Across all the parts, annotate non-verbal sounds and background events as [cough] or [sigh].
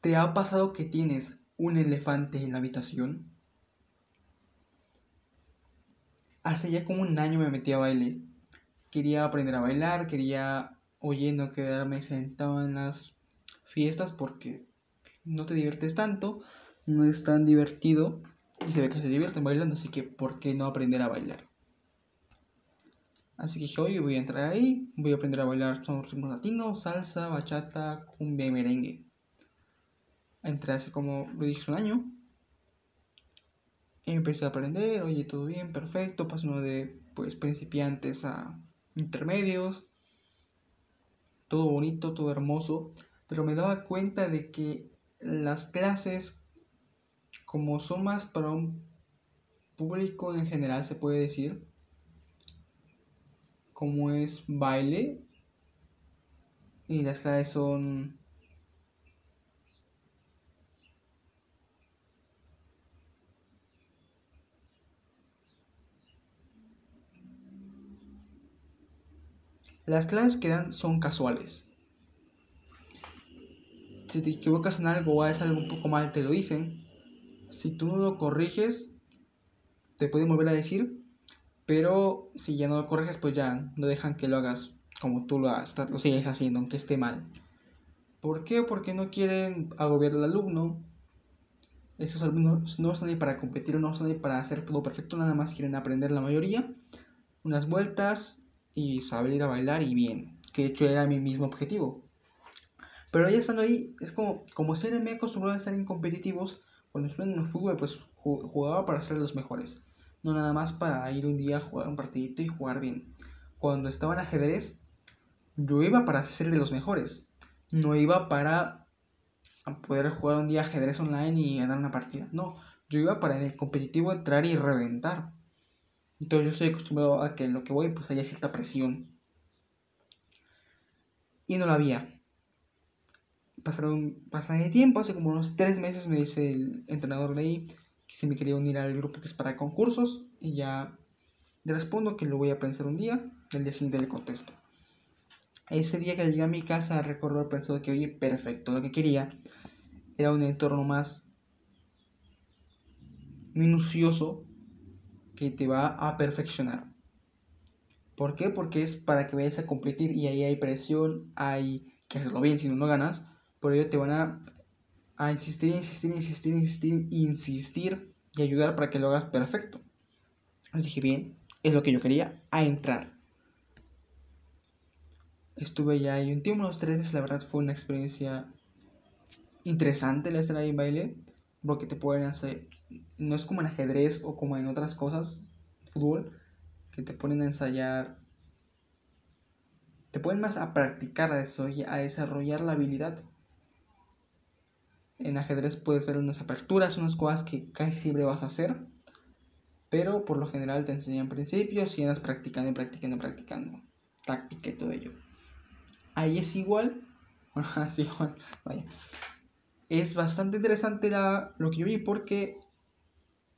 ¿Te ha pasado que tienes un elefante en la habitación? Hace ya como un año me metí a baile. Quería aprender a bailar, quería, oye, no quedarme sentado en las fiestas porque no te diviertes tanto, no es tan divertido y se ve que se divierten bailando, así que ¿por qué no aprender a bailar? Así que dije, oye, voy a entrar ahí, voy a aprender a bailar son ritmos latinos, salsa, bachata, cumbia y merengue. Entré hace como, lo dije, un año. Y empecé a aprender, oye, todo bien, perfecto, pasando de, pues, principiantes a intermedios. Todo bonito, todo hermoso. Pero me daba cuenta de que las clases, como son más para un público en general, se puede decir, como es baile y las clases son Las clases que dan son casuales. Si te equivocas en algo o haces algo un poco mal, te lo dicen. Si tú no lo corriges, te pueden volver a decir pero si ya no lo corriges, pues ya no dejan que lo hagas como tú lo, lo sigues haciendo, aunque esté mal. ¿Por qué? Porque no quieren agobiar al alumno. Esos alumnos no están ahí para competir, no están ahí para hacer todo perfecto, nada más quieren aprender la mayoría. Unas vueltas y saber ir a bailar y bien. Que de hecho era mi mismo objetivo. Pero ya estando ahí, es como, como si me acostumbrado a estar en competitivos, cuando estuve en el fútbol, pues jugaba para ser los mejores no nada más para ir un día a jugar un partidito y jugar bien. Cuando estaba en ajedrez, yo iba para ser de los mejores, no iba para poder jugar un día ajedrez online y ganar una partida, no, yo iba para en el competitivo entrar y reventar. Entonces yo estoy acostumbrado a que en lo que voy pues haya cierta presión. Y no la había. Pasaron bastante tiempo, hace como unos tres meses me dice el entrenador de ahí, que si me quería unir al grupo que es para concursos y ya le respondo que lo voy a pensar un día, el día siguiente le contesto. Ese día que llegué a mi casa recuerdo pensado que, oye, perfecto, lo que quería era un entorno más minucioso que te va a perfeccionar. ¿Por qué? Porque es para que vayas a competir y ahí hay presión, hay que hacerlo bien, si no, no ganas. Por ello te van a insistir, insistir, insistir, insistir, insistir y ayudar para que lo hagas perfecto. Así dije, bien, es lo que yo quería, a entrar. Estuve ya ahí un tiempo, unos tres meses, la verdad fue una experiencia interesante la estar ahí en baile, porque te pueden hacer, no es como en ajedrez o como en otras cosas, fútbol, que te ponen a ensayar, te ponen más a practicar, a desarrollar la habilidad en ajedrez puedes ver unas aperturas, unas cosas que casi siempre vas a hacer, pero por lo general te enseñan principios y andas practicando y practicando y practicando. Táctica y todo ello. Ahí es igual, [laughs] así igual, vaya. Es bastante interesante la, lo que yo vi porque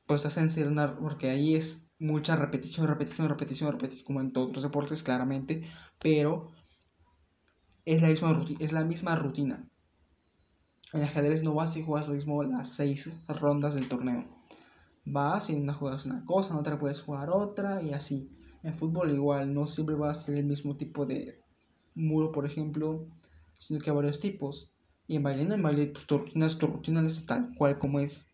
pues hacen enseñar, porque ahí es mucha repetición, repetición, repetición, repetición, como en todos los deportes, claramente, pero es la misma, es la misma rutina. En ajedrez no vas y juegas lo mismo las seis rondas del torneo. Vas y una juegas una cosa, en otra puedes jugar otra y así. En fútbol igual, no siempre vas a tener el mismo tipo de muro, por ejemplo, sino que hay varios tipos. Y en baile no, en baile pues, tu rutina es tu rutina, es tal cual como es.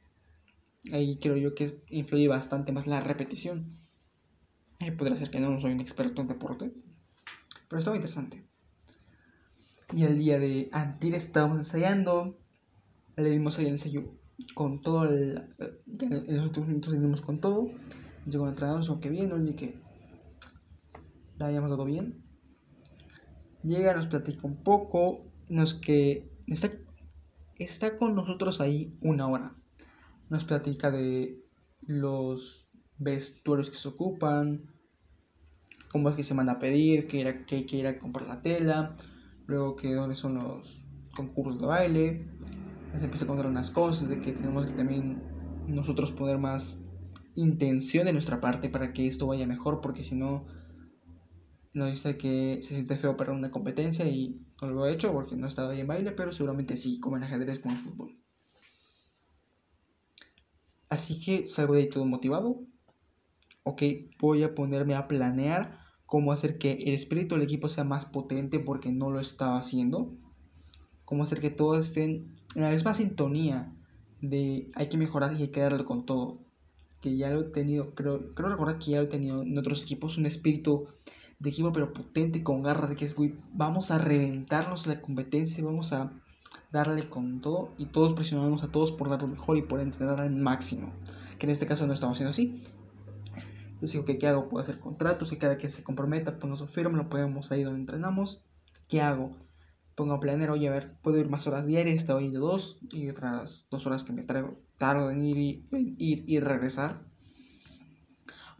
Ahí creo yo que influye bastante más la repetición. Y podría ser que no, soy un experto en deporte, pero estaba interesante. Y el día de antir estábamos ensayando, le dimos ahí el ensayo con todo el, en los últimos minutos le dimos con todo llegó el entrenador dijo que bien oye que la habíamos dado bien llega nos platica un poco nos que está está con nosotros ahí una hora. Nos platica de los vestuarios que se ocupan cómo es que se manda a pedir que, era, que que ir a comprar la tela luego que dónde son los concursos de baile. Se empieza a contar unas cosas de que tenemos que también nosotros poner más intención de nuestra parte para que esto vaya mejor, porque si no, nos dice que se siente feo para una competencia y no lo he hecho porque no estaba ahí en baile, pero seguramente sí, como en ajedrez, como en fútbol. Así que salgo de ahí todo motivado. Ok, voy a ponerme a planear cómo hacer que el espíritu del equipo sea más potente porque no lo estaba haciendo. Cómo hacer que todos estén en la misma sintonía de hay que mejorar y hay que darle con todo. Que ya lo he tenido, creo, creo recordar que ya lo he tenido en otros equipos, un espíritu de equipo pero potente, con garra, de que es, vamos a reventarnos la competencia, vamos a darle con todo y todos presionamos a todos por dar lo mejor y por entrenar al máximo. Que en este caso no estamos haciendo así. Yo digo, que ¿qué hago? Puedo hacer contratos y cada que se comprometa, pues nos firme, lo podemos ahí donde entrenamos. ¿Qué hago? Pongo a planear, oye, a ver, puedo ir más horas diarias, está hoy dos y otras dos horas que me traigo, tardo en ir y, ir y regresar.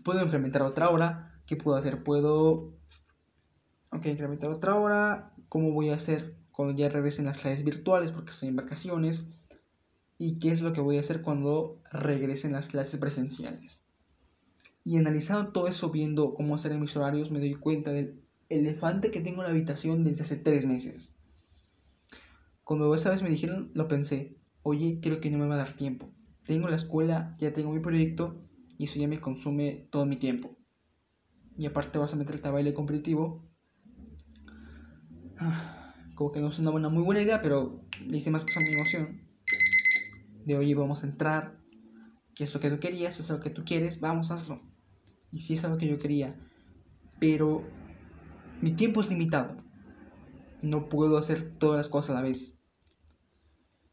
Puedo incrementar otra hora. ¿Qué puedo hacer? Puedo, incrementar otra hora. ¿Cómo voy a hacer cuando ya regresen las clases virtuales porque estoy en vacaciones? ¿Y qué es lo que voy a hacer cuando regresen las clases presenciales? Y analizando todo eso, viendo cómo hacer mis horarios, me doy cuenta del elefante que tengo en la habitación desde hace tres meses. Cuando esa vez me dijeron, lo pensé, oye, creo que no me va a dar tiempo. Tengo la escuela, ya tengo mi proyecto y eso ya me consume todo mi tiempo. Y aparte vas a meterte a baile competitivo. Ah, como que no es una buena, muy buena idea, pero le hice más cosas a mi emoción. De oye, vamos a entrar. ¿Qué es lo que tú querías? ¿Es lo que tú quieres? Vamos, hazlo. Y sí es algo que yo quería. Pero mi tiempo es limitado. No puedo hacer todas las cosas a la vez.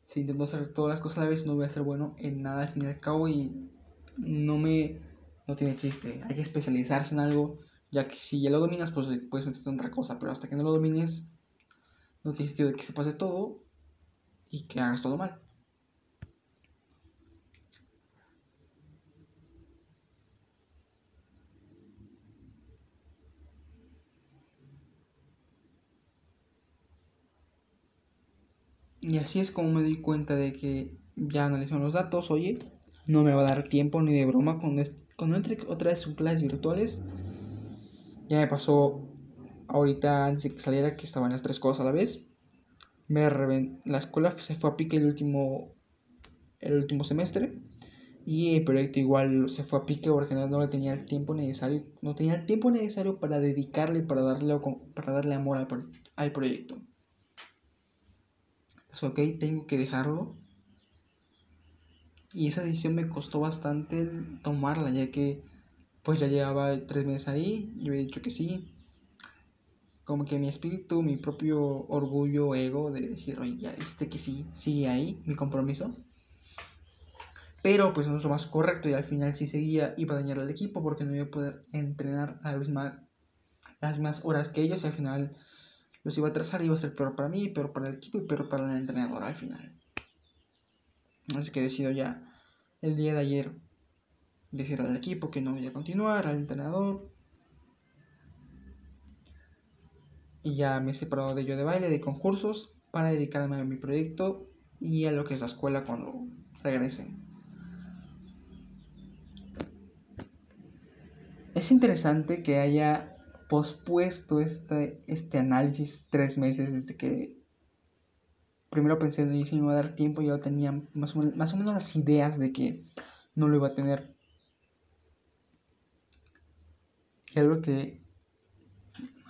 Si intento hacer todas las cosas a la vez, no voy a ser bueno en nada al fin y al cabo. Y no me no tiene chiste. Hay que especializarse en algo, ya que si ya lo dominas, pues puedes meterte en otra cosa, pero hasta que no lo domines, no tiene sentido que se pase todo y que hagas todo mal. Y así es como me di cuenta de que ya analizando los datos, oye, no me va a dar tiempo ni de broma con esto cuando entre otra vez sus clases virtuales, ya me pasó ahorita antes de que saliera que estaban las tres cosas a la vez. Me la escuela se fue a pique el último, el último semestre y el proyecto igual se fue a pique porque no, no tenía el tiempo necesario, no tenía el tiempo necesario para dedicarle, para darle, para darle amor al, al proyecto. Entonces, ok, tengo que dejarlo y esa decisión me costó bastante tomarla, ya que pues ya llevaba tres meses ahí y había dicho que sí. Como que mi espíritu, mi propio orgullo, ego de decir, oye, ya dijiste que sí, sigue ahí, mi compromiso. Pero pues no es lo más correcto y al final si seguía iba a dañar al equipo porque no iba a poder entrenar a la las mismas horas que ellos y al final los iba a atrasar iba a ser peor para mí, peor para el equipo y peor para el entrenador al final. Así que decido ya el día de ayer decir al equipo que no voy a continuar, al entrenador. Y ya me he separado de yo de baile, de concursos, para dedicarme a mi proyecto y a lo que es la escuela cuando regrese. Es interesante que haya pospuesto este, este análisis tres meses desde que primero pensé, en si me iba a dar tiempo, yo tenía más o, menos, más o menos las ideas de que no lo iba a tener. Y que,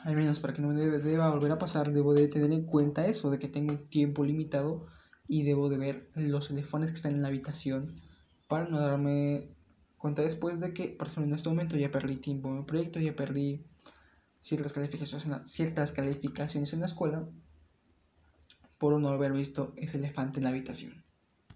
al menos para que no me deba volver a pasar, debo de tener en cuenta eso, de que tengo un tiempo limitado y debo de ver los teléfonos que están en la habitación para no darme cuenta después de que, por ejemplo, en este momento ya perdí tiempo en el proyecto, ya perdí ciertas calificaciones ciertas calificaciones en la escuela por no haber visto ese elefante en la habitación.